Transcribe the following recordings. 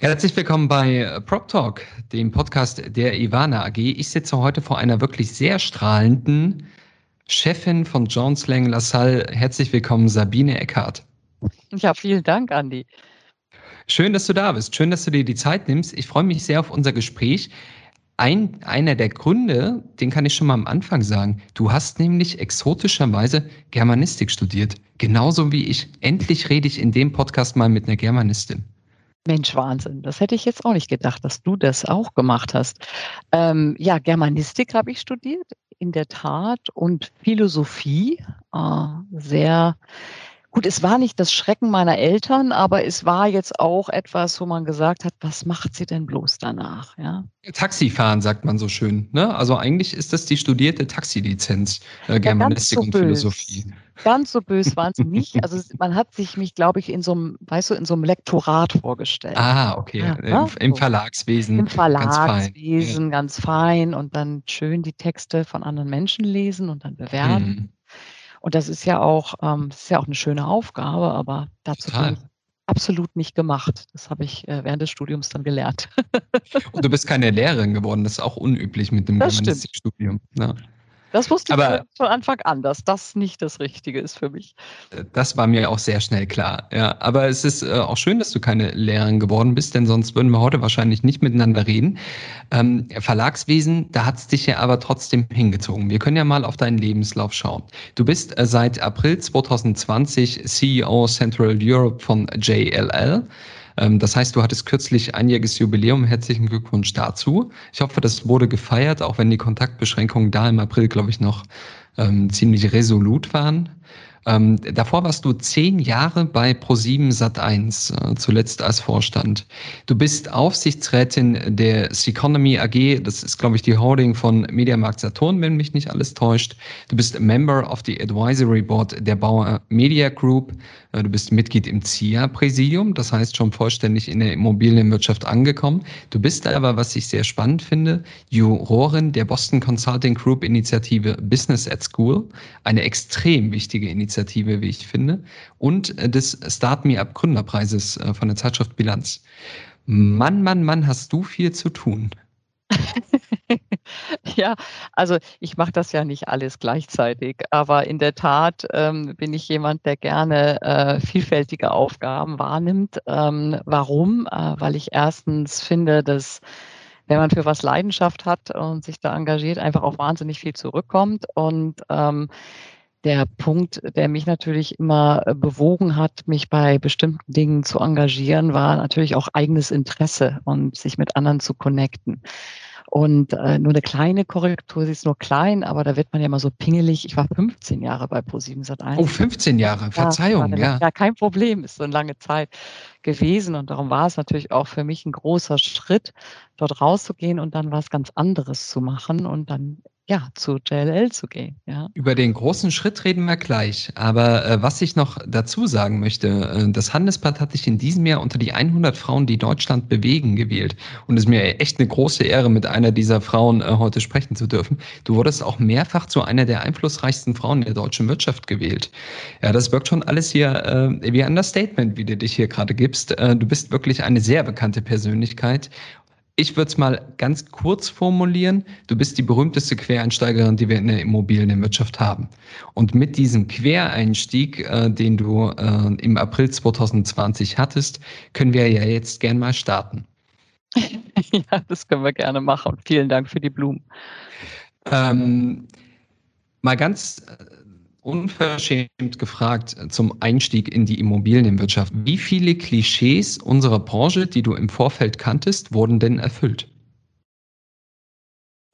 Herzlich willkommen bei Prop Talk, dem Podcast der Ivana AG. Ich sitze heute vor einer wirklich sehr strahlenden Chefin von Jones Lang LaSalle. Herzlich willkommen, Sabine Eckhardt. Ja, vielen Dank, Andi. Schön, dass du da bist. Schön, dass du dir die Zeit nimmst. Ich freue mich sehr auf unser Gespräch. Ein, einer der Gründe, den kann ich schon mal am Anfang sagen. Du hast nämlich exotischerweise Germanistik studiert. Genauso wie ich. Endlich rede ich in dem Podcast mal mit einer Germanistin. Mensch, Wahnsinn. Das hätte ich jetzt auch nicht gedacht, dass du das auch gemacht hast. Ähm, ja, Germanistik habe ich studiert, in der Tat, und Philosophie. Äh, sehr Gut, es war nicht das Schrecken meiner Eltern, aber es war jetzt auch etwas, wo man gesagt hat, was macht sie denn bloß danach? Ja? Taxifahren, sagt man so schön. Ne? Also eigentlich ist das die studierte Taxilizenz, äh, Germanistik ja, so und. Philosophie. Ganz so bös waren sie nicht. Also man hat sich mich, glaube ich, in so einem, weißt du, in so einem Lektorat vorgestellt. Ah, okay. Ja, Im, ne? Im, Verlagswesen. Im Verlagswesen, ganz fein. ganz fein. Und dann schön die Texte von anderen Menschen lesen und dann bewerten. Mhm. Und das ist ja auch, ähm, das ist ja auch eine schöne Aufgabe, aber dazu bin ich absolut nicht gemacht. Das habe ich äh, während des Studiums dann gelernt. Und du bist keine Lehrerin geworden, das ist auch unüblich mit dem Germanistikstudium. Ja. Das wusste ich Aber, von Anfang an, dass das nicht das Richtige ist für mich. Äh, das war mir auch sehr schnell klar. Ja, aber es ist äh, auch schön, dass du keine Lehrerin geworden bist, denn sonst würden wir heute wahrscheinlich nicht miteinander reden. Ähm, Verlagswesen, da hat es dich ja aber trotzdem hingezogen. Wir können ja mal auf deinen Lebenslauf schauen. Du bist äh, seit April 2020 CEO Central Europe von JLL. Ähm, das heißt, du hattest kürzlich einjähriges Jubiläum. Herzlichen Glückwunsch dazu. Ich hoffe, das wurde gefeiert, auch wenn die Kontaktbeschränkungen da im April, glaube ich, noch ähm, ziemlich resolut waren. Ähm, davor warst du zehn Jahre bei Pro7 Sat1, äh, zuletzt als Vorstand. Du bist Aufsichtsrätin der Seconomy AG, das ist, glaube ich, die Holding von Mediamarkt Saturn, wenn mich nicht alles täuscht. Du bist Member of the Advisory Board der Bauer Media Group. Äh, du bist Mitglied im CIA-Präsidium, das heißt schon vollständig in der Immobilienwirtschaft angekommen. Du bist aber, was ich sehr spannend finde, Jurorin der Boston Consulting Group Initiative Business at School, eine extrem wichtige Initiative, wie ich finde, und äh, des Start Me Up Gründerpreises äh, von der Zeitschrift Bilanz. Mann, Mann, Mann, hast du viel zu tun. ja, also ich mache das ja nicht alles gleichzeitig, aber in der Tat ähm, bin ich jemand, der gerne äh, vielfältige Aufgaben wahrnimmt. Ähm, warum? Äh, weil ich erstens finde, dass wenn man für was Leidenschaft hat und sich da engagiert, einfach auch wahnsinnig viel zurückkommt und ähm, der Punkt, der mich natürlich immer äh, bewogen hat, mich bei bestimmten Dingen zu engagieren, war natürlich auch eigenes Interesse und sich mit anderen zu connecten. Und äh, nur eine kleine Korrektur, sie ist nur klein, aber da wird man ja mal so pingelig. Ich war 15 Jahre bei Pro7 Sat1. Oh, 15 Jahre, Verzeihung, ja. Ja, ja kein Problem, ist so eine lange Zeit gewesen. Und darum war es natürlich auch für mich ein großer Schritt, dort rauszugehen und dann was ganz anderes zu machen und dann ja, zu JLL zu gehen. Ja. Über den großen Schritt reden wir gleich. Aber äh, was ich noch dazu sagen möchte, äh, das Handelsblatt hat dich in diesem Jahr unter die 100 Frauen, die Deutschland bewegen, gewählt. Und es ist mir echt eine große Ehre, mit einer dieser Frauen äh, heute sprechen zu dürfen. Du wurdest auch mehrfach zu einer der einflussreichsten Frauen der deutschen Wirtschaft gewählt. Ja, das wirkt schon alles hier äh, wie ein Understatement, wie du dich hier gerade gibst. Äh, du bist wirklich eine sehr bekannte Persönlichkeit ich würde es mal ganz kurz formulieren. Du bist die berühmteste Quereinsteigerin, die wir in der Immobilienwirtschaft haben. Und mit diesem Quereinstieg, äh, den du äh, im April 2020 hattest, können wir ja jetzt gern mal starten. ja, das können wir gerne machen. Vielen Dank für die Blumen. Ähm, mal ganz unverschämt gefragt zum Einstieg in die Immobilienwirtschaft. Wie viele Klischees unserer Branche, die du im Vorfeld kanntest, wurden denn erfüllt?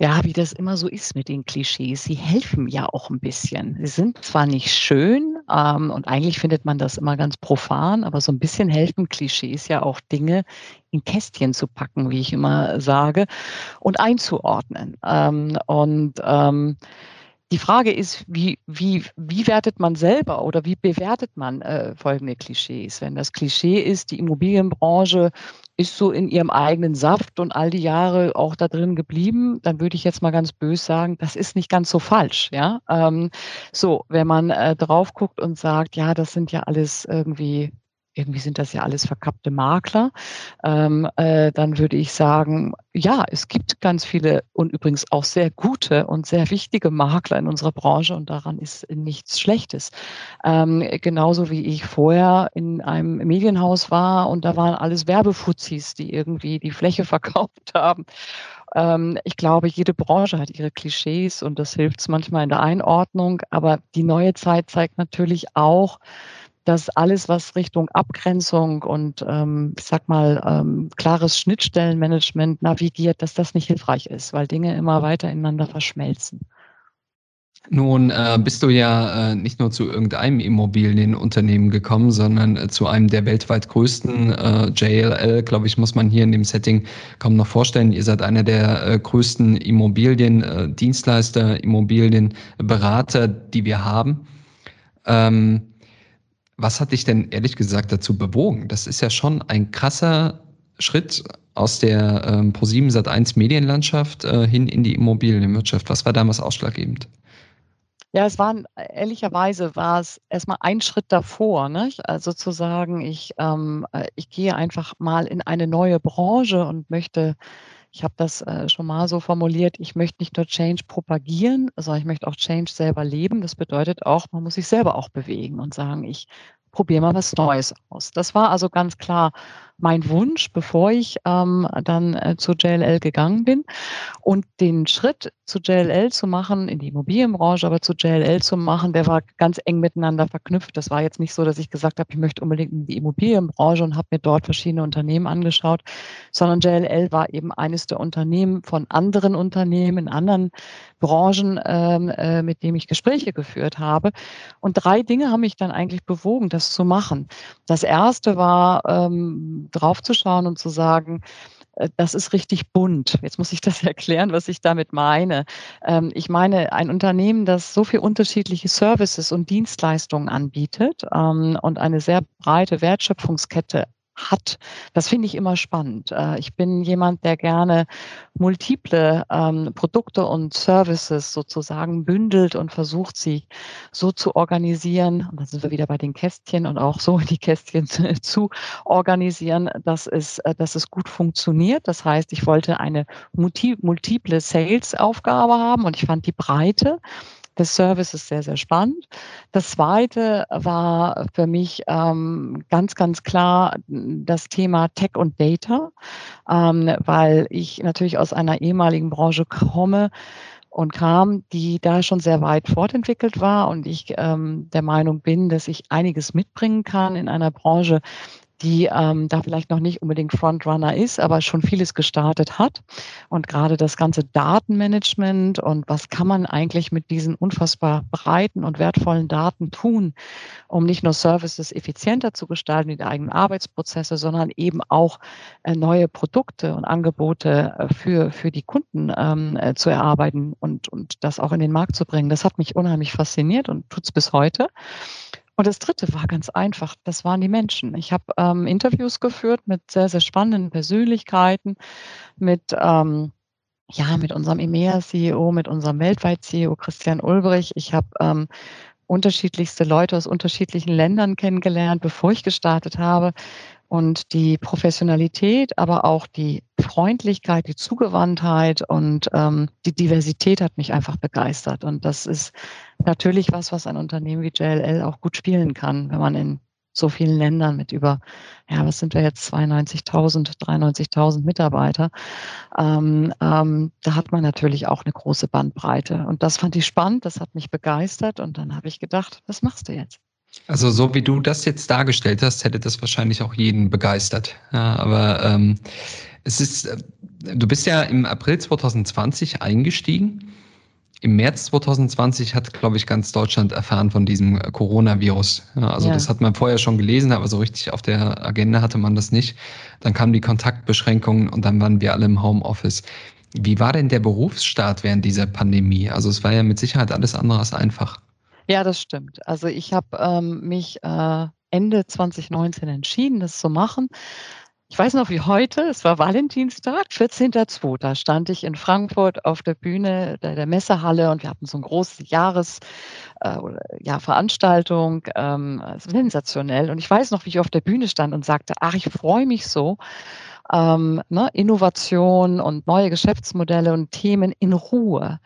Ja, wie das immer so ist mit den Klischees. Sie helfen ja auch ein bisschen. Sie sind zwar nicht schön ähm, und eigentlich findet man das immer ganz profan, aber so ein bisschen helfen Klischees ja auch Dinge in Kästchen zu packen, wie ich immer sage, und einzuordnen. Ähm, und ähm, die Frage ist, wie, wie, wie wertet man selber oder wie bewertet man äh, folgende Klischees? Wenn das Klischee ist, die Immobilienbranche ist so in ihrem eigenen Saft und all die Jahre auch da drin geblieben, dann würde ich jetzt mal ganz bös sagen, das ist nicht ganz so falsch. Ja, ähm, so, wenn man äh, drauf guckt und sagt, ja, das sind ja alles irgendwie irgendwie sind das ja alles verkappte Makler, ähm, äh, dann würde ich sagen, ja, es gibt ganz viele und übrigens auch sehr gute und sehr wichtige Makler in unserer Branche und daran ist nichts Schlechtes. Ähm, genauso wie ich vorher in einem Medienhaus war und da waren alles Werbefuzis, die irgendwie die Fläche verkauft haben. Ähm, ich glaube, jede Branche hat ihre Klischees und das hilft manchmal in der Einordnung, aber die neue Zeit zeigt natürlich auch, dass alles, was Richtung Abgrenzung und ähm, ich sag mal ähm, klares Schnittstellenmanagement navigiert, dass das nicht hilfreich ist, weil Dinge immer weiter ineinander verschmelzen. Nun äh, bist du ja äh, nicht nur zu irgendeinem Immobilienunternehmen gekommen, sondern äh, zu einem der weltweit größten äh, JLL, glaube ich, muss man hier in dem Setting kaum noch vorstellen. Ihr seid einer der äh, größten Immobiliendienstleister, Immobilienberater, die wir haben. Ähm, was hat dich denn ehrlich gesagt dazu bewogen? Das ist ja schon ein krasser Schritt aus der ähm, Pro7 Sat1 Medienlandschaft äh, hin in die Immobilienwirtschaft. Was war damals ausschlaggebend? Ja, es war ehrlicherweise war es erstmal ein Schritt davor, nicht? Also zu sagen, ich, ähm, äh, ich gehe einfach mal in eine neue Branche und möchte, ich habe das äh, schon mal so formuliert, ich möchte nicht nur Change propagieren, sondern ich möchte auch Change selber leben. Das bedeutet auch, man muss sich selber auch bewegen und sagen, ich probiere mal was Neues aus. Das war also ganz klar mein Wunsch, bevor ich ähm, dann äh, zu JLL gegangen bin. Und den Schritt zu JLL zu machen, in die Immobilienbranche, aber zu JLL zu machen, der war ganz eng miteinander verknüpft. Das war jetzt nicht so, dass ich gesagt habe, ich möchte unbedingt in die Immobilienbranche und habe mir dort verschiedene Unternehmen angeschaut, sondern JLL war eben eines der Unternehmen von anderen Unternehmen in anderen Branchen, ähm, äh, mit dem ich Gespräche geführt habe. Und drei Dinge haben mich dann eigentlich bewogen, das zu machen. Das erste war, ähm, draufzuschauen und zu sagen, das ist richtig bunt. Jetzt muss ich das erklären, was ich damit meine. Ähm, ich meine, ein Unternehmen, das so viele unterschiedliche Services und Dienstleistungen anbietet ähm, und eine sehr breite Wertschöpfungskette hat. Das finde ich immer spannend. Äh, ich bin jemand, der gerne multiple ähm, Produkte und Services sozusagen bündelt und versucht, sie so zu organisieren. Und dann sind wir wieder bei den Kästchen und auch so die Kästchen zu organisieren, dass es, äh, dass es gut funktioniert. Das heißt, ich wollte eine multiple Sales-Aufgabe haben und ich fand die Breite des Services sehr, sehr spannend. Das zweite war für mich ähm, ganz, ganz klar das Thema Tech und Data, ähm, weil ich natürlich aus einer ehemaligen Branche komme, und kam, die da schon sehr weit fortentwickelt war und ich ähm, der Meinung bin, dass ich einiges mitbringen kann in einer Branche, die ähm, da vielleicht noch nicht unbedingt Frontrunner ist, aber schon vieles gestartet hat. Und gerade das ganze Datenmanagement und was kann man eigentlich mit diesen unfassbar breiten und wertvollen Daten tun, um nicht nur Services effizienter zu gestalten, die eigenen Arbeitsprozesse, sondern eben auch äh, neue Produkte und Angebote äh, für, für die Kunden ähm, äh, zu erarbeiten und, und das auch in den Markt zu bringen. Das hat mich unheimlich fasziniert und tut es bis heute. Und das Dritte war ganz einfach, das waren die Menschen. Ich habe ähm, Interviews geführt mit sehr, sehr spannenden Persönlichkeiten, mit, ähm, ja, mit unserem EMEA-CEO, mit unserem Weltweit-CEO Christian Ulbrich. Ich habe ähm, unterschiedlichste Leute aus unterschiedlichen Ländern kennengelernt, bevor ich gestartet habe. Und die Professionalität, aber auch die Freundlichkeit, die Zugewandtheit und ähm, die Diversität hat mich einfach begeistert. Und das ist natürlich was, was ein Unternehmen wie JLL auch gut spielen kann, wenn man in so vielen Ländern mit über, ja, was sind wir jetzt, 92.000, 93.000 Mitarbeiter. Ähm, ähm, da hat man natürlich auch eine große Bandbreite. Und das fand ich spannend, das hat mich begeistert. Und dann habe ich gedacht, was machst du jetzt? Also so wie du das jetzt dargestellt hast, hätte das wahrscheinlich auch jeden begeistert. Ja, aber ähm, es ist, du bist ja im April 2020 eingestiegen. Im März 2020 hat, glaube ich, ganz Deutschland erfahren von diesem Coronavirus. Ja, also ja. das hat man vorher schon gelesen, aber so richtig auf der Agenda hatte man das nicht. Dann kamen die Kontaktbeschränkungen und dann waren wir alle im Homeoffice. Wie war denn der Berufsstart während dieser Pandemie? Also es war ja mit Sicherheit alles andere als einfach. Ja, das stimmt. Also ich habe ähm, mich äh, Ende 2019 entschieden, das zu machen. Ich weiß noch wie heute, es war Valentinstag, 14.02. Da stand ich in Frankfurt auf der Bühne der, der Messehalle und wir hatten so ein großes Jahres, äh, ja, Veranstaltung, ähm, sensationell. Und ich weiß noch, wie ich auf der Bühne stand und sagte, ach, ich freue mich so, ähm, ne, Innovation und neue Geschäftsmodelle und Themen in Ruhe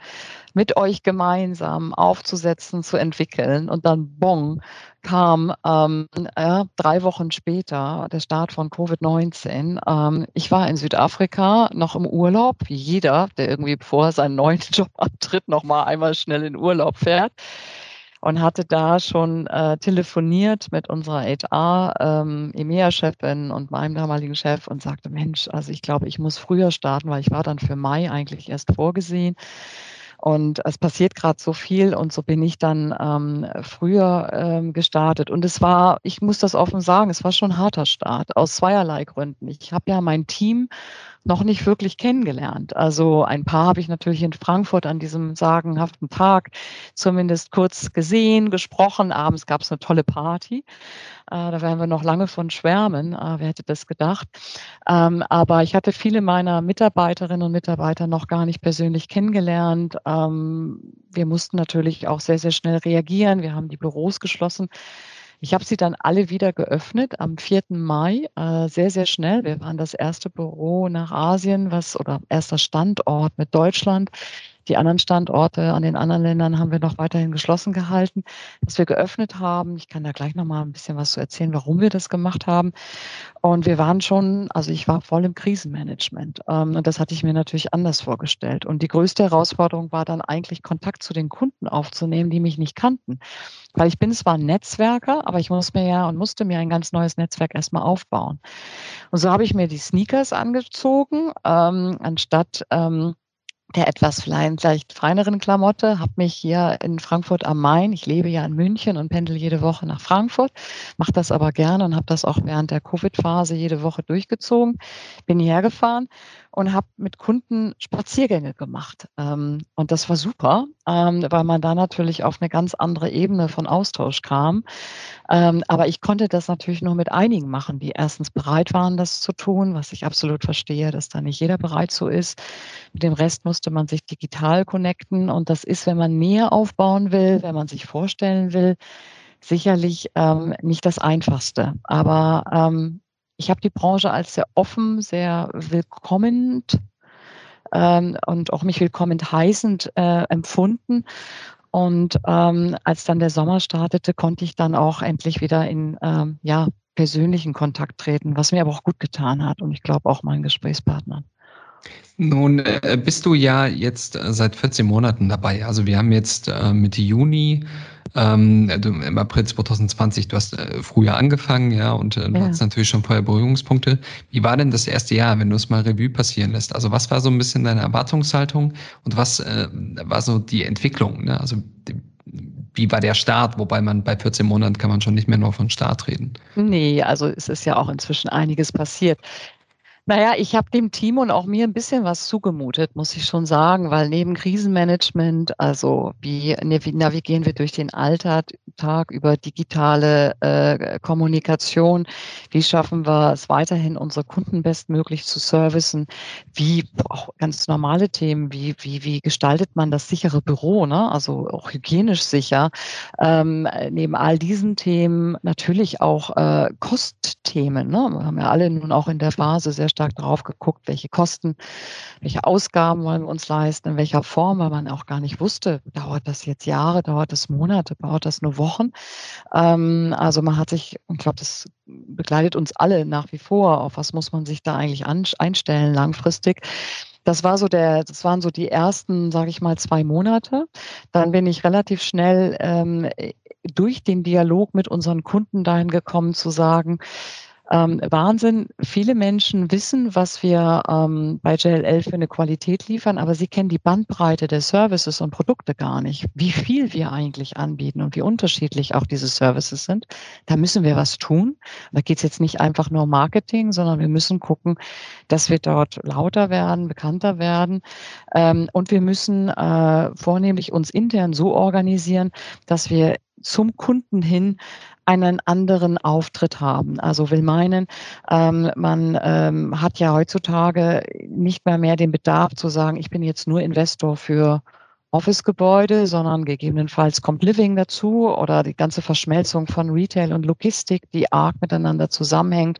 mit euch gemeinsam aufzusetzen, zu entwickeln. Und dann, bong, kam ähm, ja, drei Wochen später der Start von Covid-19. Ähm, ich war in Südafrika noch im Urlaub, jeder, der irgendwie vor seinen neuen Job antritt, noch mal einmal schnell in Urlaub fährt und hatte da schon äh, telefoniert mit unserer HR, ähm, und meinem damaligen Chef und sagte, Mensch, also ich glaube, ich muss früher starten, weil ich war dann für Mai eigentlich erst vorgesehen. Und es passiert gerade so viel und so bin ich dann ähm, früher ähm, gestartet. Und es war, ich muss das offen sagen, es war schon ein harter Start aus zweierlei Gründen. Ich habe ja mein Team noch nicht wirklich kennengelernt. Also ein paar habe ich natürlich in Frankfurt an diesem sagenhaften Tag zumindest kurz gesehen, gesprochen. Abends gab es eine tolle Party. Äh, da werden wir noch lange von schwärmen. Äh, wer hätte das gedacht? Ähm, aber ich hatte viele meiner Mitarbeiterinnen und Mitarbeiter noch gar nicht persönlich kennengelernt. Ähm, wir mussten natürlich auch sehr, sehr schnell reagieren. Wir haben die Büros geschlossen. Ich habe sie dann alle wieder geöffnet am 4. Mai, äh, sehr, sehr schnell. Wir waren das erste Büro nach Asien, was oder erster Standort mit Deutschland. Die anderen Standorte an den anderen Ländern haben wir noch weiterhin geschlossen gehalten, dass wir geöffnet haben. Ich kann da gleich noch mal ein bisschen was zu erzählen, warum wir das gemacht haben. Und wir waren schon, also ich war voll im Krisenmanagement. Ähm, und das hatte ich mir natürlich anders vorgestellt. Und die größte Herausforderung war dann eigentlich Kontakt zu den Kunden aufzunehmen, die mich nicht kannten. Weil ich bin zwar Netzwerker, aber ich muss mir ja und musste mir ein ganz neues Netzwerk erstmal aufbauen. Und so habe ich mir die Sneakers angezogen, ähm, anstatt ähm, der etwas vielleicht feineren Klamotte, habe mich hier in Frankfurt am Main, ich lebe ja in München und pendel jede Woche nach Frankfurt, mache das aber gerne und habe das auch während der Covid-Phase jede Woche durchgezogen, bin hierher gefahren und habe mit Kunden Spaziergänge gemacht. Ähm, und das war super, ähm, weil man da natürlich auf eine ganz andere Ebene von Austausch kam. Ähm, aber ich konnte das natürlich nur mit einigen machen, die erstens bereit waren, das zu tun, was ich absolut verstehe, dass da nicht jeder bereit so ist. Mit dem Rest musste man sich digital connecten. Und das ist, wenn man näher aufbauen will, wenn man sich vorstellen will, sicherlich ähm, nicht das Einfachste. Aber ähm, ich habe die Branche als sehr offen, sehr willkommend ähm, und auch mich willkommen heißend äh, empfunden. Und ähm, als dann der Sommer startete, konnte ich dann auch endlich wieder in ähm, ja, persönlichen Kontakt treten, was mir aber auch gut getan hat und ich glaube auch meinen Gesprächspartnern. Nun äh, bist du ja jetzt äh, seit 14 Monaten dabei. Also wir haben jetzt äh, Mitte Juni ähm, Im April 2020, du hast äh, früher angefangen, ja, und äh, du ja. hast natürlich schon vorher Berührungspunkte. Wie war denn das erste Jahr, wenn du es mal Revue passieren lässt? Also was war so ein bisschen deine Erwartungshaltung und was war so die Entwicklung? Ne? Also wie war der Start? Wobei man bei 14 Monaten kann man schon nicht mehr nur von Start reden. Nee, also es ist ja auch inzwischen einiges passiert. Naja, ich habe dem Team und auch mir ein bisschen was zugemutet, muss ich schon sagen, weil neben Krisenmanagement, also wie navigieren wir durch den Alltag über digitale äh, Kommunikation, wie schaffen wir es weiterhin, unsere Kunden bestmöglich zu servicen, wie auch ganz normale Themen, wie, wie, wie gestaltet man das sichere Büro, ne? also auch hygienisch sicher. Ähm, neben all diesen Themen natürlich auch äh, Kostthemen. Ne? Wir haben ja alle nun auch in der Phase sehr stark darauf geguckt, welche Kosten, welche Ausgaben wollen wir uns leisten, in welcher Form, weil man auch gar nicht wusste, dauert das jetzt Jahre, dauert das Monate, dauert das nur Wochen. Ähm, also man hat sich, ich glaube, das begleitet uns alle nach wie vor, auf was muss man sich da eigentlich einstellen langfristig. Das war so der, das waren so die ersten, sage ich mal, zwei Monate. Dann bin ich relativ schnell ähm, durch den Dialog mit unseren Kunden dahin gekommen zu sagen, Ähm, Wahnsinn. Viele Menschen wissen, was wir ähm, bei JLL für eine Qualität liefern, aber sie kennen die Bandbreite der Services und Produkte gar nicht. Wie viel wir eigentlich anbieten und wie unterschiedlich auch diese Services sind. Da müssen wir was tun. Da geht es jetzt nicht einfach nur um Marketing, sondern wir müssen gucken, dass wir dort lauter werden, bekannter werden. Ähm, und wir müssen äh, vornehmlich uns intern so organisieren, dass wir zum Kunden hin einen anderen Auftritt haben. Also will meinen, ähm, man ähm, hat ja heutzutage nicht mehr mehr den Bedarf zu sagen, ich bin jetzt nur Investor für Office-Gebäude, sondern gegebenenfalls kommt Living dazu oder die ganze Verschmelzung von Retail und Logistik, die arg miteinander zusammenhängt.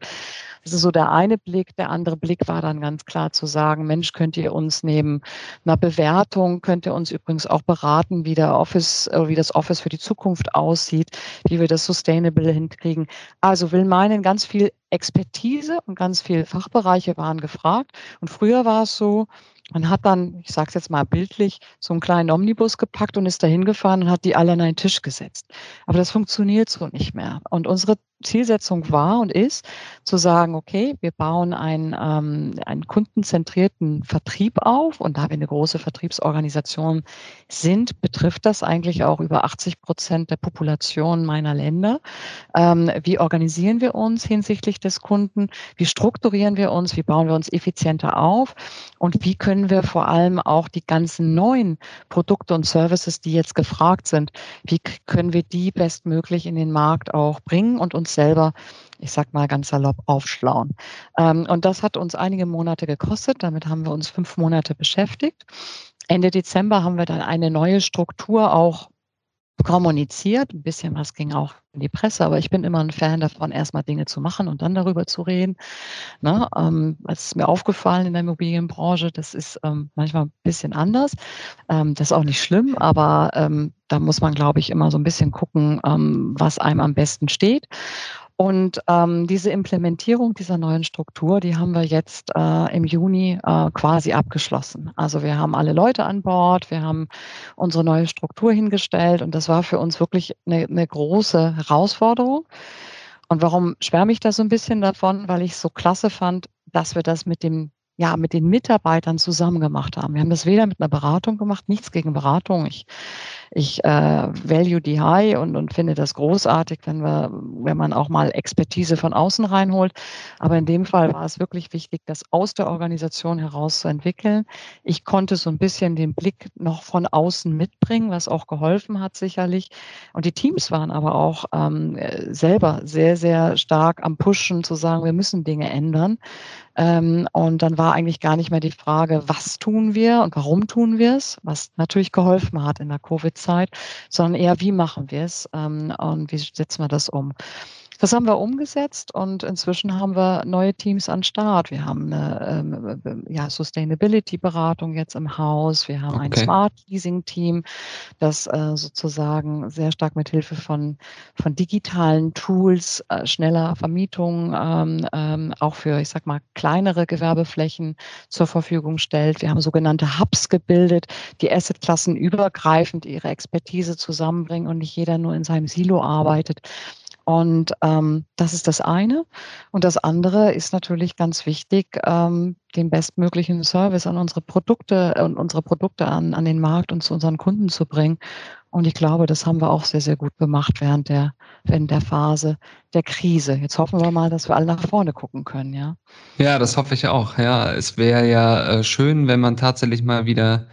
Das ist so der eine Blick. Der andere Blick war dann ganz klar zu sagen, Mensch, könnt ihr uns neben einer Bewertung, könnt ihr uns übrigens auch beraten, wie der Office, äh, wie das Office für die Zukunft aussieht, wie wir das Sustainable hinkriegen. Also will meinen, ganz viel Expertise und ganz viele Fachbereiche waren gefragt. Und früher war es so, man hat dann, ich sage es jetzt mal bildlich, so einen kleinen Omnibus gepackt und ist dahin gefahren und hat die alle an einen Tisch gesetzt. Aber das funktioniert so nicht mehr. Und unsere Zielsetzung war und ist, zu sagen, okay, wir bauen einen, ähm, einen kundenzentrierten Vertrieb auf und da wir eine große Vertriebsorganisation sind, betrifft das eigentlich auch über 80 Prozent der Population meiner Länder. Ähm, wie organisieren wir uns hinsichtlich des Kunden? Wie strukturieren wir uns? Wie bauen wir uns effizienter auf? Und wie können wir vor allem auch die ganzen neuen Produkte und Services, die jetzt gefragt sind, wie können wir die bestmöglich in den Markt auch bringen und uns uns selber, ich sag mal ganz salopp, aufschlauen. Ähm, und das hat uns einige Monate gekostet. Damit haben wir uns fünf Monate beschäftigt. Ende Dezember haben wir dann eine neue Struktur auch kommuniziert. Ein bisschen was ging auch in die Presse, aber ich bin immer ein Fan davon, erstmal Dinge zu machen und dann darüber zu reden. Ne? Ähm, es ist mir aufgefallen in der Immobilienbranche, das ist ähm, manchmal ein bisschen anders. Ähm, das ist auch nicht schlimm, aber ähm, da muss man, glaube ich, immer so ein bisschen gucken, ähm, was einem am besten steht. Und ähm, diese Implementierung dieser neuen Struktur, die haben wir jetzt äh, im Juni äh, quasi abgeschlossen. Also wir haben alle Leute an Bord, wir haben unsere neue Struktur hingestellt und das war für uns wirklich eine, eine große Herausforderung. Und warum schwärme ich da so ein bisschen davon? Weil ich es so klasse fand, dass wir das mit dem ja, mit den Mitarbeitern zusammen gemacht haben. Wir haben das weder mit einer Beratung gemacht, nichts gegen Beratung. Ich ich äh, value die high und, und finde das großartig, wenn wir, wenn man auch mal Expertise von außen reinholt. Aber in dem Fall war es wirklich wichtig, das aus der Organisation heraus zu entwickeln. Ich konnte so ein bisschen den Blick noch von außen mitbringen, was auch geholfen hat sicherlich. Und die Teams waren aber auch ähm, selber sehr, sehr stark am Pushen zu sagen, wir müssen Dinge ändern. Ähm, und dann war eigentlich gar nicht mehr die Frage, was tun wir und warum tun wir es, was natürlich geholfen hat in der Covid-Zeit, sondern eher, wie machen wir es ähm, und wie setzen wir das um. Das haben wir umgesetzt und inzwischen haben wir neue Teams an Start. Wir haben eine ähm, ja, Sustainability-Beratung jetzt im Haus. Wir haben okay. ein Smart Leasing-Team, das äh, sozusagen sehr stark mit Hilfe von, von digitalen Tools, äh, schneller Vermietung, ähm, ähm, auch für, ich sag mal, kleinere Gewerbeflächen zur Verfügung stellt. Wir haben sogenannte Hubs gebildet, die Assetklassen übergreifend ihre Expertise zusammenbringen und nicht jeder nur in seinem Silo arbeitet. Und ähm, das ist das eine. Und das andere ist natürlich ganz wichtig, ähm, den bestmöglichen Service an unsere Produkte und unsere Produkte an, an den Markt und zu unseren Kunden zu bringen. Und ich glaube, das haben wir auch sehr, sehr gut gemacht während der, während der Phase der Krise. Jetzt hoffen wir mal, dass wir alle nach vorne gucken können, ja. Ja, das hoffe ich auch. Ja, es wäre ja äh, schön, wenn man tatsächlich mal wieder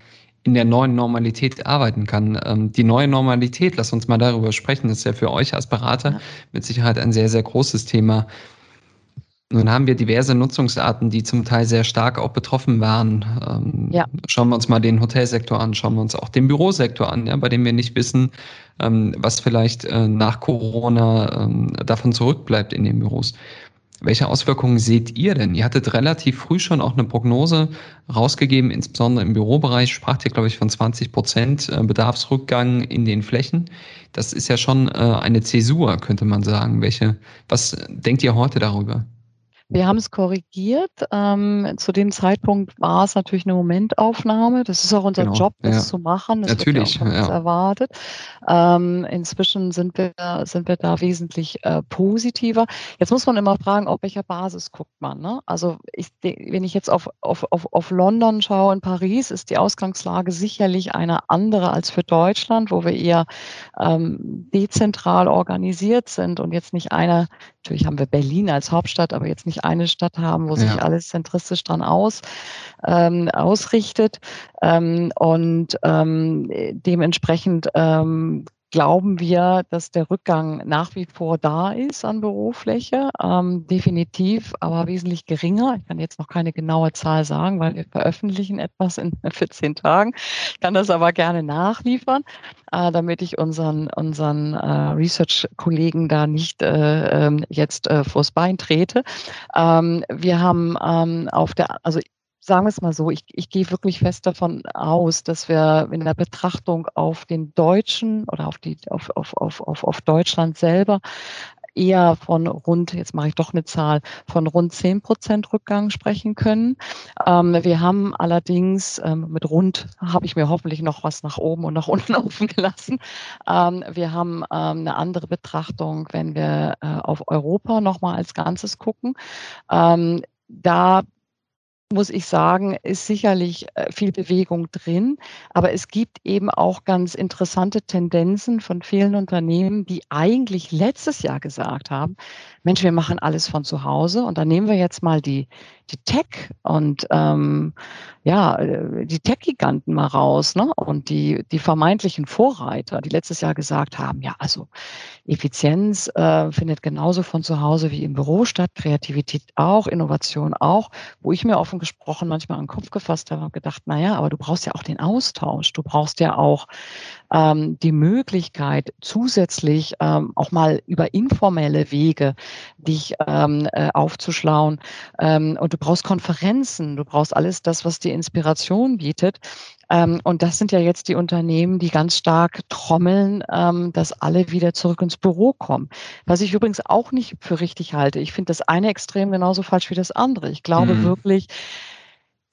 in der neuen Normalität arbeiten kann. Ähm, die neue Normalität, lass uns mal darüber sprechen, ist ja für euch als Berater ja. mit Sicherheit ein sehr, sehr großes Thema. Nun haben wir diverse Nutzungsarten, die zum Teil sehr stark auch betroffen waren. Ähm, ja. Schauen wir uns mal den Hotelsektor an, schauen wir uns auch den Bürosektor an, ja, bei dem wir nicht wissen, ähm, was vielleicht äh, nach Corona ähm, davon zurückbleibt in den Büros. Welche Auswirkungen seht ihr denn? Ihr hattet relativ früh schon auch eine Prognose rausgegeben, insbesondere im Bürobereich spracht ihr, glaube ich, von 20 Prozent äh, Bedarfsrückgang in den Flächen. Das ist ja schon äh, eine Zäsur, könnte man sagen. Welche, was denkt ihr heute darüber? Wir haben es korrigiert. Ähm, zu dem Zeitpunkt war es natürlich eine Momentaufnahme. Das ist auch unser genau, Job, das ja. zu machen. Das natürlich, wird ja auch ja. erwartet. Ähm, inzwischen sind wir, sind wir da wesentlich äh, positiver. Jetzt muss man immer fragen, auf welcher Basis guckt man. Ne? Also ich, wenn ich jetzt auf, auf, auf, auf London schaue, in Paris, ist die Ausgangslage sicherlich eine andere als für Deutschland, wo wir eher ähm, dezentral organisiert sind und jetzt nicht eine, natürlich haben wir Berlin als Hauptstadt, aber jetzt nicht eine Stadt haben, wo sich ja. alles zentristisch dran aus, ähm, ausrichtet. Ähm, und ähm, dementsprechend ähm, glauben wir, dass der Rückgang nach wie vor da ist an Bürofläche, ähm, definitiv, aber wesentlich geringer. Ich kann jetzt noch keine genaue Zahl sagen, weil wir veröffentlichen etwas in 14 Tagen. Ich kann das aber gerne nachliefern, äh, damit ich unseren, unseren äh, Research-Kollegen da nicht äh, ähm, jetzt äh, vors Bein trete. Ähm, wir haben ähm, auf der, also sagen wir es mal so, ich, ich gehe wirklich fest davon aus, dass wir in der Betrachtung auf den Deutschen oder auf, die, auf, auf, auf, auf, auf Deutschland selber eher von rund, jetzt mache ich doch eine Zahl, von rund 10 Prozent Rückgang sprechen können. Ähm, wir haben allerdings ähm, mit rund, habe ich mir hoffentlich noch was nach oben und nach unten offen gelassen. Ähm, wir haben ähm, eine andere Betrachtung, wenn wir äh, auf Europa nochmal als Ganzes gucken. Ähm, da muss ich sagen, ist sicherlich äh, viel Bewegung drin. Aber es gibt eben auch ganz interessante Tendenzen von vielen Unternehmen, die eigentlich letztes Jahr gesagt haben, Mensch, wir machen alles von zu Hause. Und dann nehmen wir jetzt mal die, die Tech und ähm, ja, äh, die Tech-Giganten mal raus, ne? Und die, die vermeintlichen Vorreiter, die letztes Jahr gesagt haben, ja, also Effizienz äh, findet genauso von zu Hause wie im Büro statt, Kreativität auch, Innovation auch, wo ich mir offen gesprochen manchmal an den Kopf gefasst habe und gedacht, na ja, aber du brauchst ja auch den Austausch, du brauchst ja auch ähm, die Möglichkeit, zusätzlich ähm, auch mal über informelle Wege dich ähm, äh, aufzuschlauen. Ähm, und du brauchst Konferenzen, du brauchst alles das, was dir Inspiration bietet. Ähm, und das sind ja jetzt die Unternehmen, die ganz stark trommeln, ähm, dass alle wieder zurück ins Büro kommen. Was ich übrigens auch nicht für richtig halte. Ich finde das eine Extrem genauso falsch wie das andere. Ich glaube mhm. wirklich,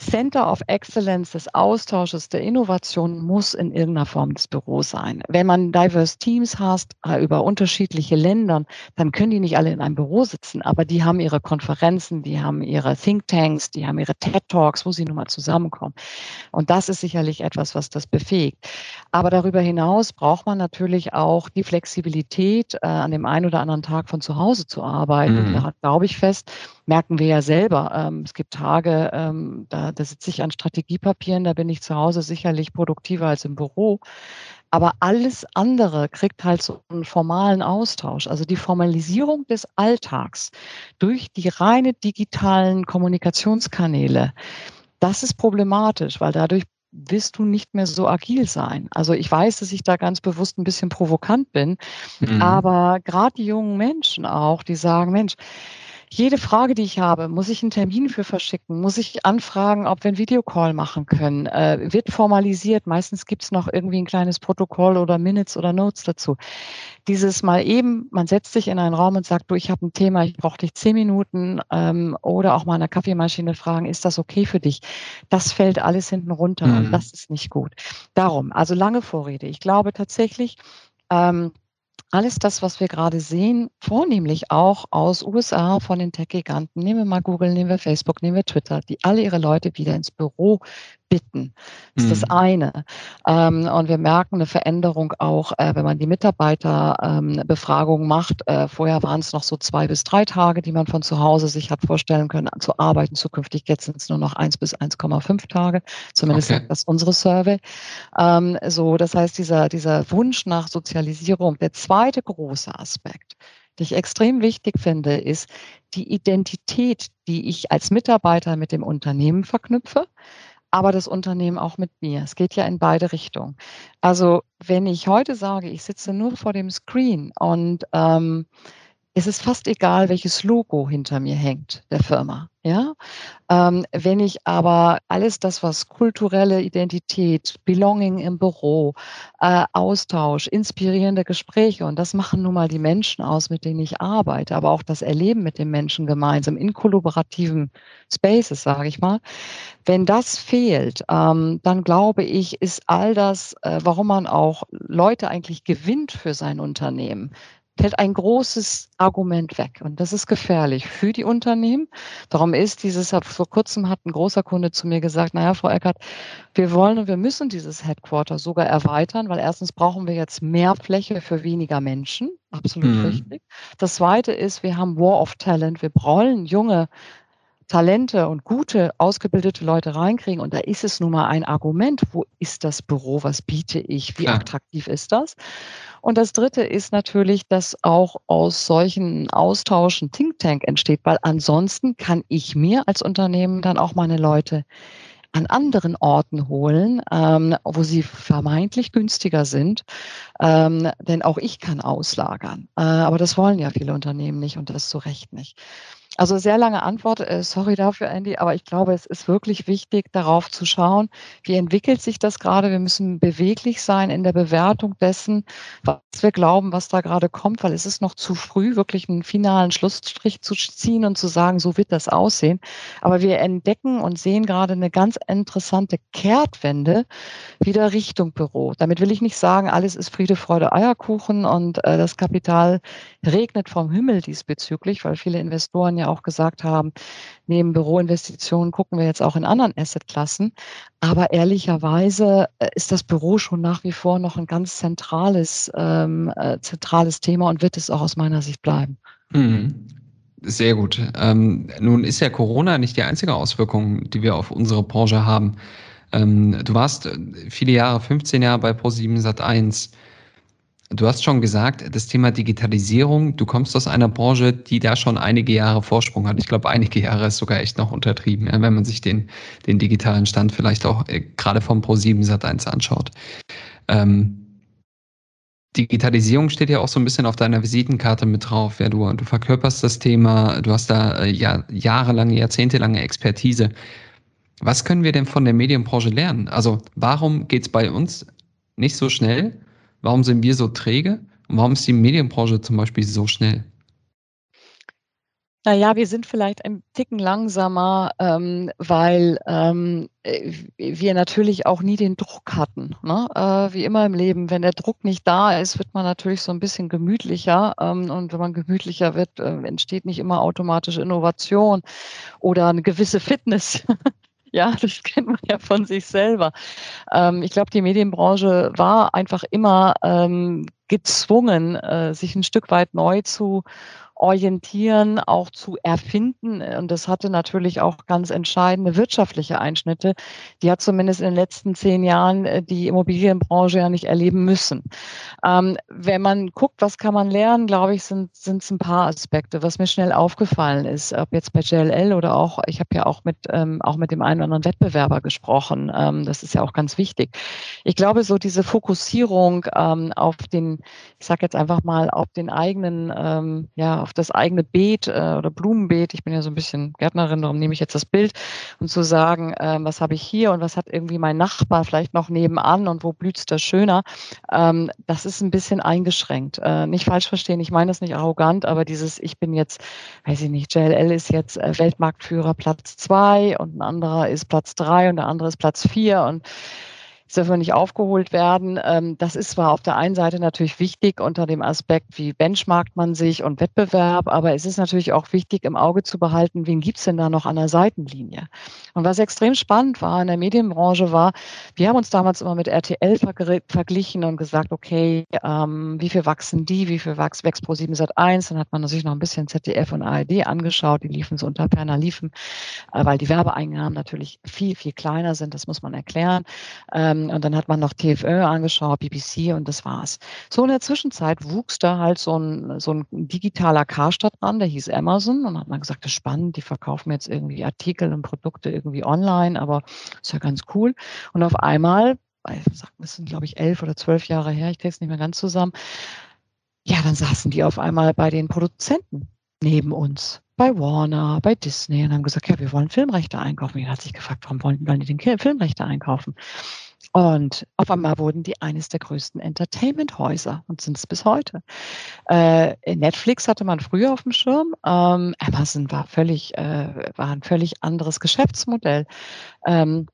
Center of Excellence des Austausches, der Innovation muss in irgendeiner Form das Büro sein. Wenn man diverse Teams hast äh, über unterschiedliche Länder, dann können die nicht alle in einem Büro sitzen, aber die haben ihre Konferenzen, die haben ihre Thinktanks, die haben ihre TED Talks, wo sie nun mal zusammenkommen. Und das ist sicherlich etwas, was das befähigt. Aber darüber hinaus braucht man natürlich auch die Flexibilität, äh, an dem einen oder anderen Tag von zu Hause zu arbeiten. Mhm. Da glaube ich fest, merken wir ja selber. Ähm, es gibt Tage, ähm, da, da sitze ich an Strategiepapieren, da bin ich zu Hause sicherlich produktiver als im Büro. Aber alles andere kriegt halt so einen formalen Austausch. Also die Formalisierung des Alltags durch die reine digitalen Kommunikationskanäle, das ist problematisch, weil dadurch wirst du nicht mehr so agil sein. Also ich weiß, dass ich da ganz bewusst ein bisschen provokant bin, mhm. aber gerade die jungen Menschen auch, die sagen, Mensch, jede Frage, die ich habe, muss ich einen Termin für verschicken, muss ich anfragen, ob wir einen Videocall machen können, äh, wird formalisiert. Meistens gibt es noch irgendwie ein kleines Protokoll oder Minutes oder Notes dazu. Dieses mal eben, man setzt sich in einen Raum und sagt, du, ich habe ein Thema, ich brauche dich zehn Minuten ähm, oder auch mal an der Kaffeemaschine fragen, ist das okay für dich? Das fällt alles hinten runter mhm. und das ist nicht gut. Darum, also lange Vorrede. Ich glaube tatsächlich, ähm, alles das, was wir gerade sehen, vornehmlich auch aus USA von den Tech-Giganten, nehmen wir mal Google, nehmen wir Facebook, nehmen wir Twitter, die alle ihre Leute wieder ins Büro bitten. Das ist mhm. das eine. Ähm, und wir merken eine Veränderung auch, äh, wenn man die Mitarbeiterbefragung ähm, macht. Äh, vorher waren es noch so zwei bis drei Tage, die man von zu Hause sich hat vorstellen können zu arbeiten. Zukünftig jetzt sind es nur noch eins bis 1,5 Tage. Zumindest okay. sagt das unsere Survey. Ähm, so, das heißt, dieser, dieser Wunsch nach Sozialisierung. Der zweite große Aspekt, den ich extrem wichtig finde, ist die Identität, die ich als Mitarbeiter mit dem Unternehmen verknüpfe aber das Unternehmen auch mit mir. Es geht ja in beide Richtungen. Also wenn ich heute sage, ich sitze nur vor dem Screen und ähm, es ist fast egal, welches Logo hinter mir hängt, der Firma. Ja, ähm, wenn ich aber alles das, was kulturelle Identität, Belonging im Büro, äh, Austausch, inspirierende Gespräche und das machen nun mal die Menschen aus, mit denen ich arbeite, aber auch das Erleben mit den Menschen gemeinsam in kollaborativen Spaces, sage ich mal. Wenn das fehlt, ähm, dann glaube ich, ist all das, äh, warum man auch Leute eigentlich gewinnt für sein Unternehmen, fällt ein großes Argument weg. Und das ist gefährlich für die Unternehmen. Darum ist dieses, vor kurzem hat ein großer Kunde zu mir gesagt, naja, Frau Eckert, wir wollen und wir müssen dieses Headquarter sogar erweitern, weil erstens brauchen wir jetzt mehr Fläche für weniger Menschen. Absolut mhm. richtig. Das zweite ist, wir haben War of Talent. Wir wollen junge Talente und gute, ausgebildete Leute reinkriegen. Und da ist es nun mal ein Argument. Wo ist das Büro? Was biete ich? Wie Klar. attraktiv ist das? Und das Dritte ist natürlich, dass auch aus solchen Austauschen Think Tank entsteht, weil ansonsten kann ich mir als Unternehmen dann auch meine Leute an anderen Orten holen, ähm, wo sie vermeintlich günstiger sind. Ähm, denn auch ich kann auslagern. Äh, aber das wollen ja viele Unternehmen nicht und das zu Recht nicht. Also sehr lange Antwort, äh, sorry dafür, Andy, aber ich glaube, es ist wirklich wichtig, darauf zu schauen, wie entwickelt sich das gerade. Wir müssen beweglich sein in der Bewertung dessen, was wir glauben, was da gerade kommt, weil es ist noch zu früh, wirklich einen finalen Schlussstrich zu ziehen und zu sagen, so wird das aussehen. Aber wir entdecken und sehen gerade eine ganz interessante Kehrtwende wieder Richtung Büro. Damit will ich nicht sagen, alles ist Friede, Freude, Eierkuchen und äh, das Kapital regnet vom Himmel diesbezüglich, weil viele Investoren ja auch gesagt haben, neben Büroinvestitionen gucken wir jetzt auch in anderen Assetklassen. Aber ehrlicherweise äh, ist das Büro schon nach wie vor noch ein ganz zentrales, ähm, äh, zentrales Thema und wird es auch aus meiner Sicht bleiben. Mhm. Sehr gut. Ähm, nun ist ja Corona nicht die einzige Auswirkung, die wir auf unsere Branche haben. Ähm, du warst äh, viele Jahre, 15 Jahre bei Pro7 Sat1. Du hast schon gesagt, das Thema Digitalisierung, du kommst aus einer Branche, die da schon einige Jahre Vorsprung hat. Ich glaube, einige Jahre ist sogar echt noch untertrieben, wenn man sich den, den digitalen Stand vielleicht auch äh, gerade vom Pro7 Sat1 anschaut. Ähm, Digitalisierung steht ja auch so ein bisschen auf deiner Visitenkarte mit drauf. Ja, du, du verkörperst das Thema, du hast da äh, ja, jahrelange, jahrzehntelange Expertise. Was können wir denn von der Medienbranche lernen? Also warum geht es bei uns nicht so schnell? Warum sind wir so träge? Und warum ist die Medienbranche zum Beispiel so schnell? Naja, wir sind vielleicht ein Ticken langsamer, ähm, weil ähm, äh, wir natürlich auch nie den Druck hatten. Ne? Äh, wie immer im Leben, wenn der Druck nicht da ist, wird man natürlich so ein bisschen gemütlicher. Ähm, und wenn man gemütlicher wird, äh, entsteht nicht immer automatisch Innovation oder eine gewisse Fitness. Ja, das kennt man ja von sich selber. Ähm, ich glaube, die Medienbranche war einfach immer ähm, gezwungen, äh, sich ein Stück weit neu zu orientieren, auch zu erfinden. Und das hatte natürlich auch ganz entscheidende wirtschaftliche Einschnitte. Die hat zumindest in den letzten zehn Jahren äh, die Immobilienbranche ja nicht erleben müssen. Ähm, wenn man guckt, was kann man lernen, glaube ich, sind es ein paar Aspekte. Was mir schnell aufgefallen ist, ob jetzt bei JLL oder auch, ich habe ja auch mit, ähm, auch mit dem einen oder anderen Wettbewerber gesprochen. Ähm, das ist ja auch ganz wichtig. Ich glaube, so diese Fokussierung ähm, auf den, ich sage jetzt einfach mal, auf den eigenen, ähm, ja, auf das eigene Beet äh, oder Blumenbeet, ich bin ja so ein bisschen Gärtnerin, darum nehme ich jetzt das Bild, und zu sagen, äh, was habe ich hier und was hat irgendwie mein Nachbar vielleicht noch nebenan und wo blüht es da schöner, ähm, das ist ein bisschen eingeschränkt. Äh, nicht falsch verstehen, ich meine das nicht arrogant, aber dieses, ich bin jetzt, weiß ich nicht, JLL ist jetzt äh, Weltmarktführer Platz zwei und ein anderer ist Platz drei und der andere ist Platz vier und es dürfen nicht aufgeholt werden. Ähm, das ist zwar auf der einen Seite natürlich wichtig unter dem Aspekt, wie benchmarkt man sich und Wettbewerb, aber es ist natürlich auch wichtig im Auge zu behalten, wen gibt's denn da noch an der Seitenlinie. Und was extrem spannend war in der Medienbranche war, wir haben uns damals immer mit RTL verglichen und gesagt, okay, ähm, wie viel wachsen die, wie viel wächst, wächst Pro 7 Sat 1, dann hat man sich noch ein bisschen ZDF und ARD angeschaut, die liefen so unter Perner liefen, äh, weil die Werbeeinnahmen natürlich viel, viel kleiner sind, das muss man erklären. Ähm, und dann hat man noch TFÖ angeschaut, BBC und das war's. So in der Zwischenzeit wuchs da halt so ein, so ein digitaler Karstadt dran, der hieß Amazon und hat man gesagt, das ist spannend, die verkaufen jetzt irgendwie Artikel und Produkte irgendwie online, aber ist ja ganz cool. Und auf einmal, das sind glaube ich elf oder zwölf Jahre her, ich kriege es nicht mehr ganz zusammen, ja, dann saßen die auf einmal bei den Produzenten neben uns, bei Warner, bei Disney und haben gesagt, ja, wir wollen Filmrechte einkaufen. Jeder hat sich gefragt, warum wollen, wollen die den Filmrechte einkaufen? Und auf einmal wurden die eines der größten Entertainment-Häuser und sind es bis heute. Äh, Netflix hatte man früher auf dem Schirm. Ähm, Amazon war völlig, äh, war ein völlig anderes Geschäftsmodell. Ähm,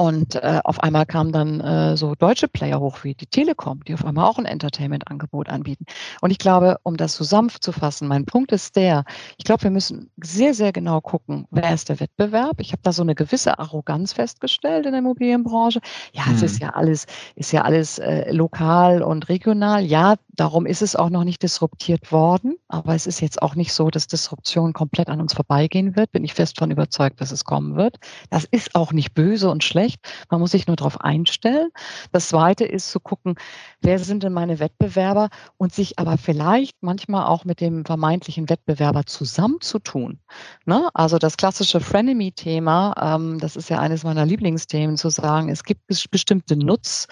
und äh, auf einmal kamen dann äh, so deutsche Player hoch wie die Telekom, die auf einmal auch ein Entertainment-Angebot anbieten. Und ich glaube, um das so sanft zu fassen, mein Punkt ist der, ich glaube, wir müssen sehr, sehr genau gucken, wer ist der Wettbewerb. Ich habe da so eine gewisse Arroganz festgestellt in der Immobilienbranche. Ja, hm. es ist mhm. ja alles, ist ja alles äh, lokal und regional. Ja, darum ist es auch noch nicht disruptiert worden. Aber es ist jetzt auch nicht so, dass Disruption komplett an uns vorbeigehen wird. Bin ich fest von überzeugt, dass es kommen wird. Das ist auch nicht böse und schlecht schlecht. Man muss sich nur darauf einstellen. Das Zweite ist zu gucken, wer sind denn meine Wettbewerber und sich aber vielleicht manchmal auch mit dem vermeintlichen Wettbewerber zusammenzutun. Ne? Also das klassische Frenemy-Thema, ähm, das ist ja eines meiner Lieblingsthemen, zu sagen, es gibt bestimmte Nutz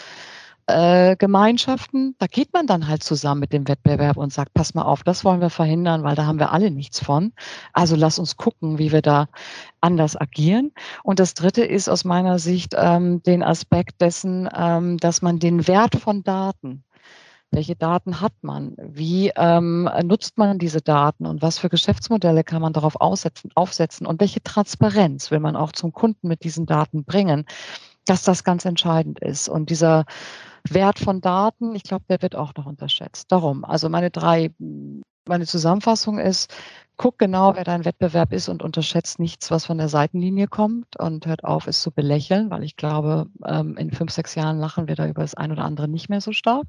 äh, Gemeinschaften, da geht man dann halt zusammen mit dem Wettbewerb und sagt, pass mal auf, das wollen wir verhindern, weil da haben wir alle nichts von. Also lass uns gucken, wie wir da anders agieren. Und das Dritte ist aus meiner Sicht ähm, den Aspekt dessen, ähm, dass man den Wert von Daten welche Daten hat man? Wie ähm, nutzt man diese Daten und was für Geschäftsmodelle kann man darauf aussetzen, aufsetzen? Und welche Transparenz will man auch zum Kunden mit diesen Daten bringen? Dass das ganz entscheidend ist. Und dieser Wert von Daten, ich glaube, der wird auch noch unterschätzt. Darum, also meine drei, meine Zusammenfassung ist, guck genau, wer dein Wettbewerb ist und unterschätzt nichts, was von der Seitenlinie kommt und hört auf, es zu belächeln, weil ich glaube, ähm, in fünf, sechs Jahren lachen wir da über das ein oder andere nicht mehr so stark.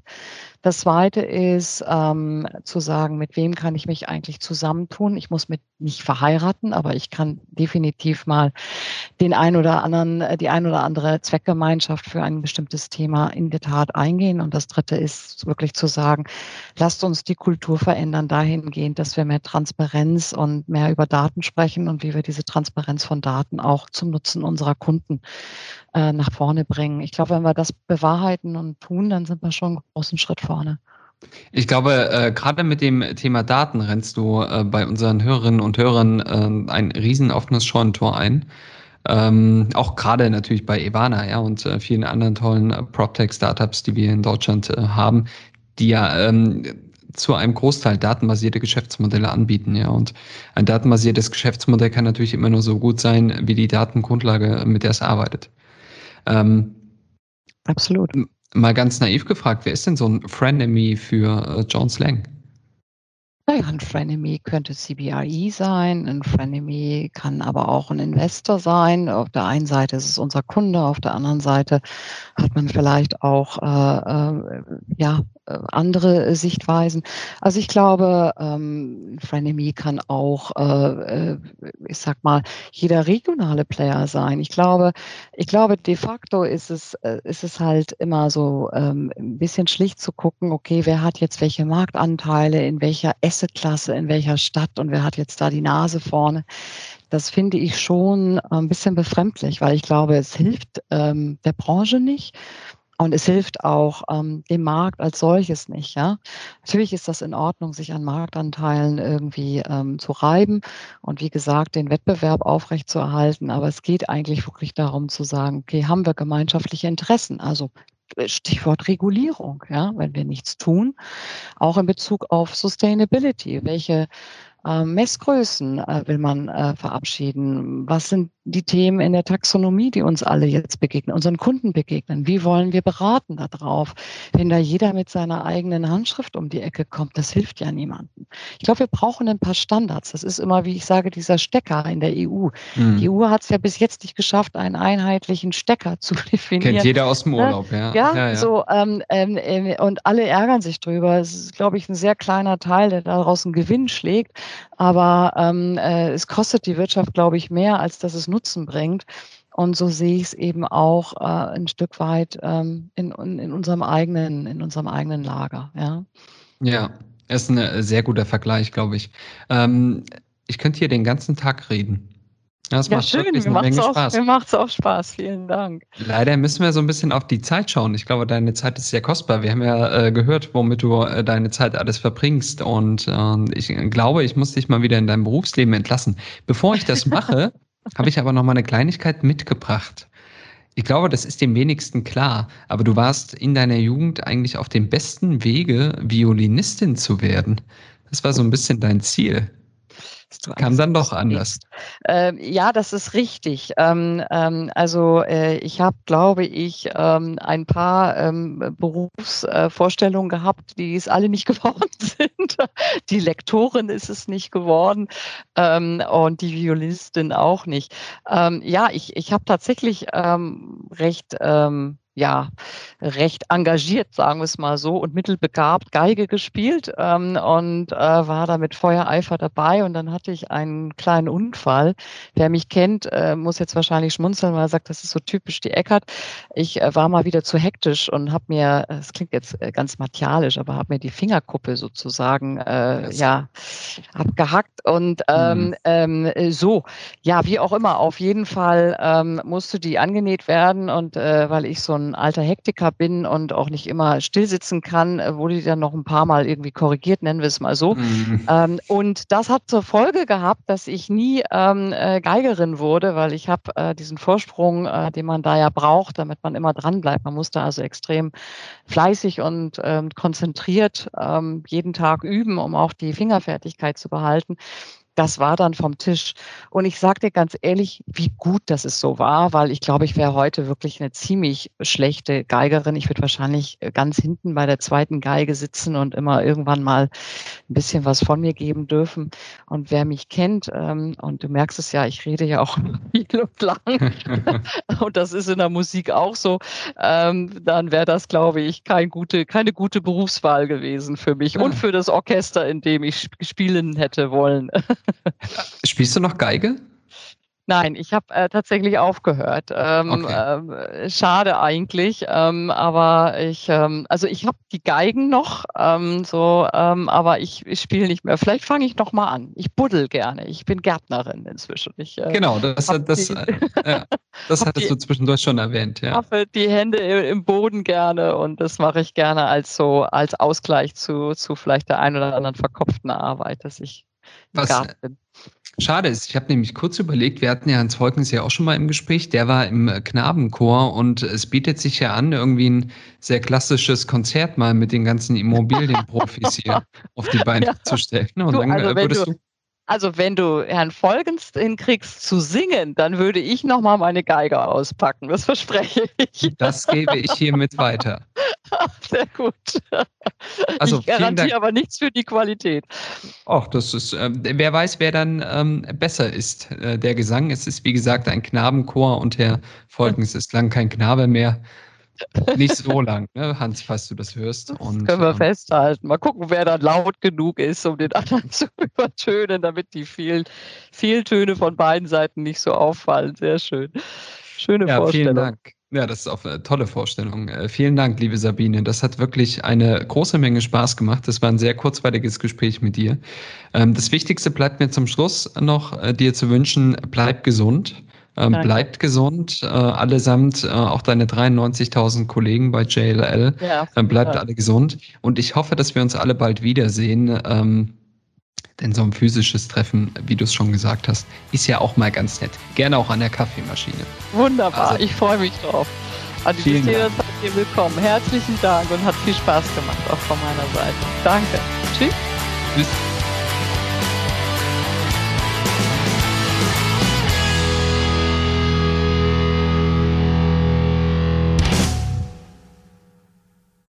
Das zweite ist ähm, zu sagen, mit wem kann ich mich eigentlich zusammentun? Ich muss mit nicht verheiraten, aber ich kann definitiv mal den ein oder anderen, äh, die ein oder andere Zweckgemeinschaft für ein bestimmtes Thema in der Tat eingehen. Und das dritte ist wirklich zu sagen, lasst uns die Kultur verändern dahingehend, dass wir mehr Transparenz Transparenz und mehr über Daten sprechen und wie wir diese Transparenz von Daten auch zum Nutzen unserer Kunden äh, nach vorne bringen. Ich glaube, wenn wir das bewahrheiten und tun, dann sind wir schon einen großen Schritt vorne. Ich glaube, äh, gerade mit dem Thema Daten rennst du äh, bei unseren Hörerinnen und Hörern äh, ein riesen offenes Scheunentor ein. Ähm, auch gerade natürlich bei Ivana ja, und äh, vielen anderen tollen äh, PropTech-Startups, die wir in Deutschland äh, haben, die ja ähm, zu einem Großteil datenbasierte Geschäftsmodelle anbieten, ja. Und ein datenbasiertes Geschäftsmodell kann natürlich immer nur so gut sein, wie die Datengrundlage, mit der es arbeitet. Ähm, Absolut. Mal ganz naiv gefragt, wer ist denn so ein Frenemy für äh, John Slang? Naja, ein Frenemy könnte CBRE sein, ein Frenemy kann aber auch ein Investor sein. Auf der einen Seite ist es unser Kunde, auf der anderen Seite hat man vielleicht auch äh, äh, ja, andere Sichtweisen. Also ich glaube, ähm, Frenemy kann auch, äh, äh, ich sag mal, jeder regionale Player sein. Ich glaube, ich glaube, de facto ist es, äh, ist es halt immer so ähm, ein bisschen schlicht zu gucken, okay, wer hat jetzt welche Marktanteile, in welcher Assetklasse, in welcher Stadt und wer hat jetzt da die Nase vorne. Das finde ich schon ein bisschen befremdlich, weil ich glaube, es hilft ähm, der Branche nicht. Und es hilft auch ähm, dem Markt als solches nicht. Ja? Natürlich ist das in Ordnung, sich an Marktanteilen irgendwie ähm, zu reiben und wie gesagt, den Wettbewerb aufrechtzuerhalten. Aber es geht eigentlich wirklich darum zu sagen, okay, haben wir gemeinschaftliche Interessen? Also äh, Stichwort Regulierung, ja, wenn wir nichts tun, auch in Bezug auf Sustainability. Welche äh, Messgrößen äh, will man äh, verabschieden? Was sind die Themen in der Taxonomie, die uns alle jetzt begegnen, unseren Kunden begegnen? Wie wollen wir beraten darauf? Wenn da jeder mit seiner eigenen Handschrift um die Ecke kommt, das hilft ja niemandem. Ich glaube, wir brauchen ein paar Standards. Das ist immer, wie ich sage, dieser Stecker in der EU. Mhm. Die EU hat es ja bis jetzt nicht geschafft, einen einheitlichen Stecker zu definieren. Kennt jeder aus dem ne? Urlaub, ja. Ja, ja, ja. so ähm, ähm, ähm, und alle ärgern sich drüber. Es ist, glaube ich, ein sehr kleiner Teil, der daraus einen Gewinn schlägt. Aber ähm, äh, es kostet die Wirtschaft, glaube ich, mehr, als dass es Nutzen bringt. Und so sehe ich es eben auch äh, ein Stück weit ähm, in, in, unserem eigenen, in unserem eigenen Lager. Ja, ja ist ein sehr guter Vergleich, glaube ich. Ähm, ich könnte hier den ganzen Tag reden. Das ja, macht schön. auch. Mir macht es auch Spaß. Vielen Dank. Leider müssen wir so ein bisschen auf die Zeit schauen. Ich glaube, deine Zeit ist sehr kostbar. Wir haben ja äh, gehört, womit du äh, deine Zeit alles verbringst. Und äh, ich glaube, ich muss dich mal wieder in deinem Berufsleben entlassen. Bevor ich das mache, habe ich aber noch mal eine Kleinigkeit mitgebracht. Ich glaube, das ist dem wenigsten klar. Aber du warst in deiner Jugend eigentlich auf dem besten Wege, Violinistin zu werden. Das war so ein bisschen dein Ziel. Kam dann doch anders. Ähm, ja, das ist richtig. Ähm, ähm, also äh, ich habe, glaube ich, ähm, ein paar ähm, Berufsvorstellungen äh, gehabt, die es alle nicht geworden sind. die Lektorin ist es nicht geworden ähm, und die Violinistin auch nicht. ja, ich, ich habe tatsächlich recht ja, recht engagiert, sagen wir es mal so, und mittelbegabt Geige gespielt ähm, und äh, war da mit Feuereifer dabei. Und dann hatte ich einen kleinen Unfall. Wer mich kennt, äh, muss jetzt wahrscheinlich schmunzeln, weil er sagt, das ist so typisch die Eckert. Ich äh, war mal wieder zu hektisch und habe mir, es klingt jetzt äh, ganz martialisch, aber habe mir die Fingerkuppe sozusagen äh, ja abgehackt. Und ähm, mhm. ähm, so, ja, wie auch immer, auf jeden Fall ähm, musste die angenäht werden. Und äh, weil ich so ein ein alter Hektiker bin und auch nicht immer stillsitzen kann, äh, wurde die dann noch ein paar Mal irgendwie korrigiert, nennen wir es mal so. Mhm. Ähm, und das hat zur Folge gehabt, dass ich nie ähm, äh, Geigerin wurde, weil ich habe äh, diesen Vorsprung, äh, den man da ja braucht, damit man immer dran bleibt. Man musste also extrem fleißig und ähm, konzentriert ähm, jeden Tag üben, um auch die Fingerfertigkeit zu behalten das war dann vom Tisch. Und ich sage dir ganz ehrlich, wie gut, dass es so war, weil ich glaube, ich wäre heute wirklich eine ziemlich schlechte Geigerin. Ich würde wahrscheinlich äh, ganz hinten bei der zweiten Geige sitzen und immer irgendwann mal ein bisschen was von mir geben dürfen. Und wer mich kennt, ähm, und du merkst es ja, ich rede ja auch viel und lang, und das ist in der Musik auch so, ähm, dann wäre das, glaube ich, kein gute, keine gute Berufswahl gewesen für mich und für das Orchester, in dem ich spielen hätte wollen. Spielst du noch Geige? Nein, ich habe äh, tatsächlich aufgehört. Ähm, okay. äh, schade eigentlich, ähm, aber ich, ähm, also ich habe die Geigen noch, ähm, so, ähm, aber ich, ich spiele nicht mehr. Vielleicht fange ich noch mal an. Ich buddel gerne. Ich bin Gärtnerin inzwischen. Ich, äh, genau, das, das, die, äh, ja, das hattest die, du zwischendurch schon erwähnt. Ja. Habe die Hände im Boden gerne und das mache ich gerne als so als Ausgleich zu, zu vielleicht der ein oder anderen verkopften Arbeit, dass ich was Garten. schade ist, ich habe nämlich kurz überlegt, wir hatten ja Hans Volkens ja auch schon mal im Gespräch, der war im Knabenchor und es bietet sich ja an, irgendwie ein sehr klassisches Konzert mal mit den ganzen Immobilienprofis hier auf die Beine ja. zu stellen. Und du, dann also würdest du, du also wenn du Herrn Folgens hinkriegst zu singen, dann würde ich nochmal meine Geige auspacken. Das verspreche ich. Das gebe ich hiermit weiter. Sehr gut. Also, ich garantiere aber nichts für die Qualität. Ach, das ist, äh, wer weiß, wer dann ähm, besser ist. Äh, der Gesang, es ist wie gesagt ein Knabenchor und Herr Folgens ist lang kein Knabe mehr. Nicht so lang, ne, Hans, falls du das hörst. Und, das können wir ähm, festhalten. Mal gucken, wer dann laut genug ist, um den anderen zu übertönen, damit die vielen, vielen Töne von beiden Seiten nicht so auffallen. Sehr schön. Schöne ja, Vorstellung. Vielen Dank. Ja, das ist auch eine tolle Vorstellung. Äh, vielen Dank, liebe Sabine. Das hat wirklich eine große Menge Spaß gemacht. Das war ein sehr kurzweiliges Gespräch mit dir. Ähm, das Wichtigste bleibt mir zum Schluss noch, äh, dir zu wünschen, bleib gesund. Ähm, bleibt gesund, äh, allesamt, äh, auch deine 93.000 Kollegen bei JLL. Ja, äh, bleibt alle gesund. Und ich hoffe, dass wir uns alle bald wiedersehen. Ähm, denn so ein physisches Treffen, wie du es schon gesagt hast, ist ja auch mal ganz nett. Gerne auch an der Kaffeemaschine. Wunderbar, also, ich freue mich drauf. An die vielen Dank. Hier willkommen. Herzlichen Dank und hat viel Spaß gemacht, auch von meiner Seite. Danke. Tschüss. Tschüss.